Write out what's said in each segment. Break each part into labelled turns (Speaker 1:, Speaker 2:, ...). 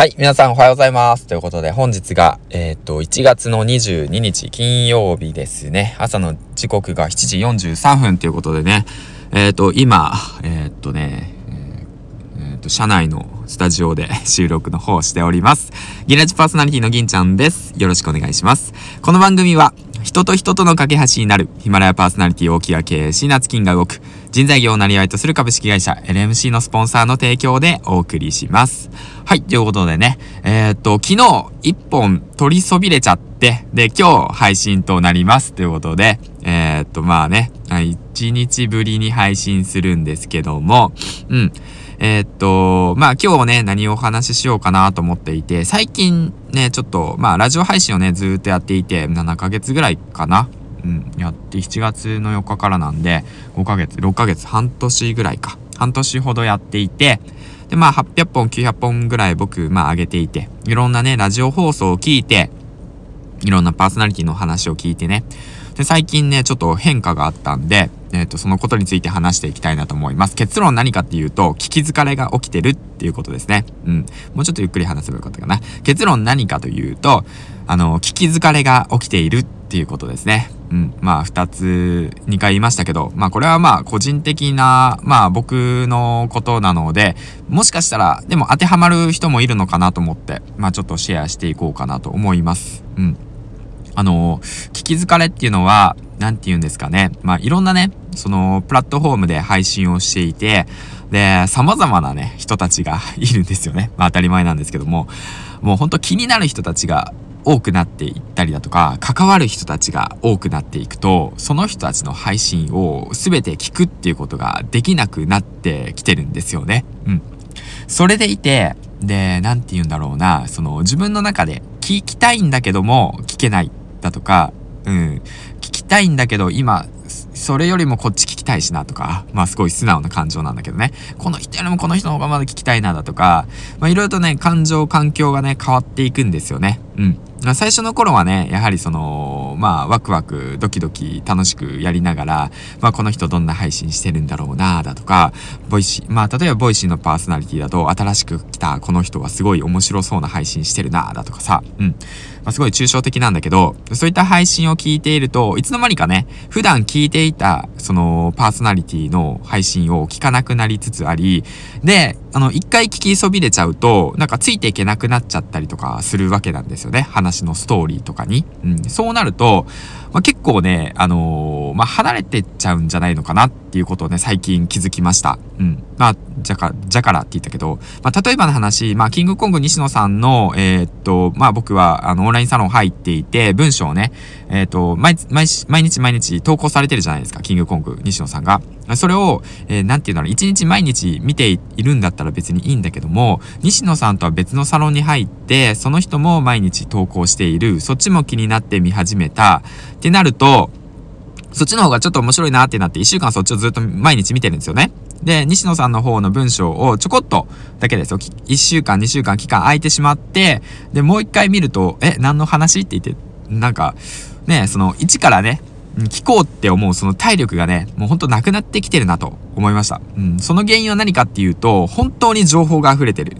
Speaker 1: はい、皆さんおはようございます。ということで、本日が、えっ、と、1月の22日金曜日ですね。朝の時刻が7時43分ということでね、えっ、と、今、えっ、とね、えっ、と、社内のスタジオで 収録の方をしております。ギラジパーソナリティの銀ちゃんです。よろしくお願いします。この番組は、人と人との架け橋になる。ヒマラヤパーソナリティ大木が経営し、夏金が動く。人材業をなりわいとする株式会社 LMC のスポンサーの提供でお送りします。はい、ということでね、えー、っと、昨日一本取りそびれちゃって、で、今日配信となります。ということで、えー、っと、まあね、1日ぶりに配信するんですけども、うん。えー、っと、まあ今日ね、何をお話ししようかなと思っていて、最近ね、ちょっと、まあラジオ配信をね、ずっとやっていて、7ヶ月ぐらいかな。うん、やって7月の4日からなんで、5ヶ月、6ヶ月、半年ぐらいか。半年ほどやっていて、で、まあ800本、900本ぐらい僕、まあ上げていて、いろんなね、ラジオ放送を聞いて、いろんなパーソナリティの話を聞いてね、で、最近ね、ちょっと変化があったんで、えっ、ー、と、そのことについて話していきたいなと思います。結論何かっていうと、聞き疲れが起きてるっていうことですね。うん。もうちょっとゆっくり話せばよかったかな。結論何かというと、あの、聞き疲れが起きているっていうことですね。うん。まあ、二つ、二回言いましたけど、まあ、これはまあ、個人的な、まあ、僕のことなので、もしかしたら、でも当てはまる人もいるのかなと思って、まあ、ちょっとシェアしていこうかなと思います。うん。あの、聞き疲れっていうのは、何て言うんですかね。まあ、いろんなね、その、プラットフォームで配信をしていて、で、様々なね、人たちが いるんですよね。まあ、当たり前なんですけども、もうほんと気になる人たちが多くなっていったりだとか、関わる人たちが多くなっていくと、その人たちの配信を全て聞くっていうことができなくなってきてるんですよね。うん。それでいて、で、なんて言うんだろうな、その自分の中で聞きたいんだけども聞けないだとか、うん、聞きたいんだけど今それよりもこっち聞きたいしなとか、まあすごい素直な感情なんだけどね。この人よりもこの人の方がまだ聞きたいなだとか、まあいろいろとね、感情、環境がね、変わっていくんですよね。うん。最初の頃はね、やはりその、まあ、ワクワク、ドキドキ、楽しくやりながら、まあ、この人どんな配信してるんだろうな、だとか、Voicy、まあ、例えば Voicy のパーソナリティだと、新しく来たこの人はすごい面白そうな配信してるな、だとかさ、うん。まあ、すごい抽象的なんだけど、そういった配信を聞いていると、いつの間にかね、普段聞いていた、その、パーソナリティの配信を聞かなくなりつつあり、で、あの、一回聞きそびれちゃうと、なんかついていけなくなっちゃったりとかするわけなんですよね。話のストーリーとかに。うん。そうなると、まあ、結構ね、あのー、まあ、離れてっちゃうんじゃないのかなっていうことをね、最近気づきました。うん。まあ、じゃか、じゃからって言ったけど、まあ、例えばの話、まあ、キングコング西野さんの、えー、っと、まあ、僕は、あの、オンラインサロン入っていて、文章をね、えー、と、毎、毎、日毎日投稿されてるじゃないですか、キングコング西野さんが。それを、えー、なんて言うんだろう、一日毎日見ているんだったら別にいいんだけども、西野さんとは別のサロンに入って、その人も毎日投稿している、そっちも気になって見始めた、ってなると、そっちの方がちょっと面白いなってなって、一週間そっちをずっと毎日見てるんですよね。で、西野さんの方の文章をちょこっとだけですよ。一週間、二週間期間空いてしまって、で、もう一回見ると、え、何の話？って言って、なんか、ね、その、一からね、聞こうって思うその体力がね、もうほんとなくなってきてるなと思いました。うん、その原因は何かっていうと、本当に情報が溢れてる。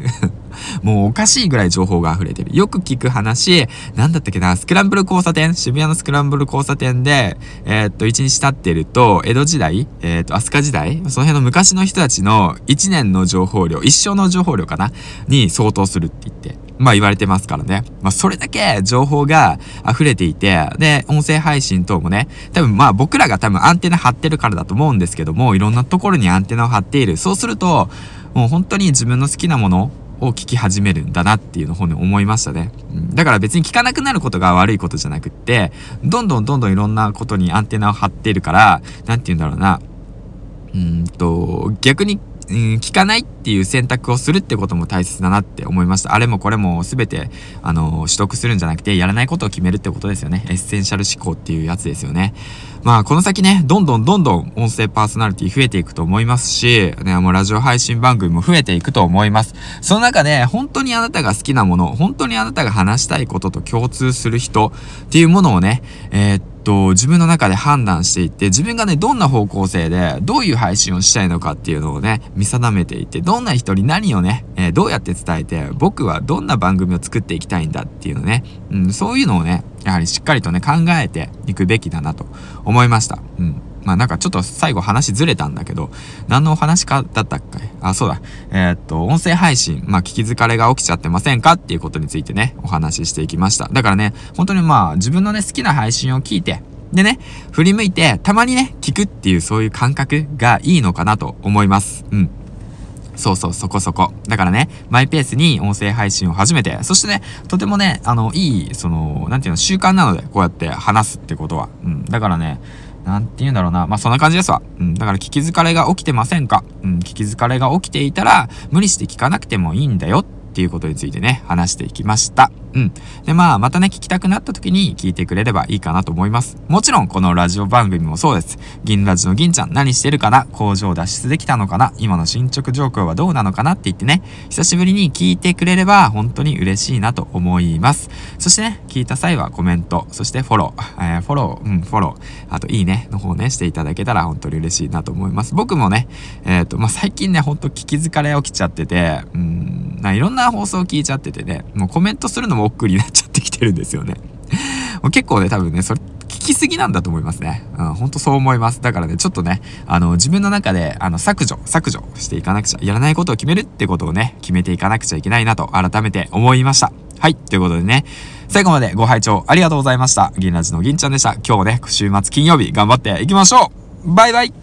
Speaker 1: もうおかしいぐらい情報が溢れてる。よく聞く話、なんだったっけな、スクランブル交差点？渋谷のスクランブル交差点で、えー、っと、一日経ってると、江戸時代えー、っと、飛鳥時代？その辺の昔の人たちの一年の情報量、一生の情報量かな？に相当するって言って。まあ言われてますからね。まあそれだけ情報が溢れていて、で、音声配信等もね、多分まあ僕らが多分アンテナ張ってるからだと思うんですけども、いろんなところにアンテナを張っている。そうすると、もう本当に自分の好きなものを聞き始めるんだなっていうのを本に思いましたね。うん、だから別に聞かなくなることが悪いことじゃなくって、どんどんどんどんいろんなことにアンテナを張っているから、なんて言うんだろうな。うんと、逆にうん、聞かないっていう選択をするってことも大切だなって思いました。あれもこれも全て、あの、取得するんじゃなくて、やらないことを決めるってことですよね。エッセンシャル思考っていうやつですよね。まあ、この先ね、どんどんどんどん音声パーソナリティ増えていくと思いますし、ね、もうラジオ配信番組も増えていくと思います。その中で、本当にあなたが好きなもの、本当にあなたが話したいことと共通する人っていうものをね、えー、っと、自分の中で判断していって、自分がね、どんな方向性で、どういう配信をしたいのかっていうのをね、見定めていって、どんな人に何をね、えー、どうやって伝えて、僕はどんな番組を作っていきたいんだっていうのね、うん、そういうのをね、やはりしっかりとね、考えていくべきだなと思いました。うん。まあなんかちょっと最後話ずれたんだけど、何のお話かだったっけ？あ、そうだ。えー、っと、音声配信、まあ聞き疲れが起きちゃってませんか？っていうことについてね、お話ししていきました。だからね、本当にまあ自分のね、好きな配信を聞いて、でね、振り向いて、たまにね、聞くっていうそういう感覚がいいのかなと思います。うん。そうそう、そこそこ。だからね、マイペースに音声配信を始めて、そしてね、とてもね、あの、いい、その、なんていうの、習慣なので、こうやって話すってことは。うん。だからね、なんて言うんだろうな。まあ、そんな感じですわ。うん。だから聞き疲れが起きてませんか？うん。聞き疲れが起きていたら、無理して聞かなくてもいいんだよっていうことについてね、話していきました。うん。で、まあ、またね、聞きたくなった時に聞いてくれればいいかなと思います。もちろん、このラジオ番組もそうです。銀ラジの銀ちゃん何してるかな？工場脱出できたのかな？今の進捗状況はどうなのかなって言ってね、久しぶりに聞いてくれれば本当に嬉しいなと思います。そしてね、聞いた際はコメント、そしてフォロー、えー、フォロー、うん、フォロー、あといいねの方ね、していただけたら本当に嬉しいなと思います。僕もね、えっ、ー、と、まあ、最近ね、ほんと聞き疲れ起きちゃってて、うん、いろんな放送を聞いちゃっててね、もうコメントするのも億劫になっちゃってきてるんですよね。もう結構ね、多分ね、それ、聞きすぎなんだと思いますね。うん、ほんとそう思います。だからね、ちょっとね、あの、自分の中で、あの、削除、削除していかなくちゃ、やらないことを決めるってことをね、決めていかなくちゃいけないなと、改めて思いました。はい、ということでね、最後までご拝聴ありがとうございました。銀ラジの銀ちゃんでした。今日ね、週末金曜日頑張っていきましょうバイバイ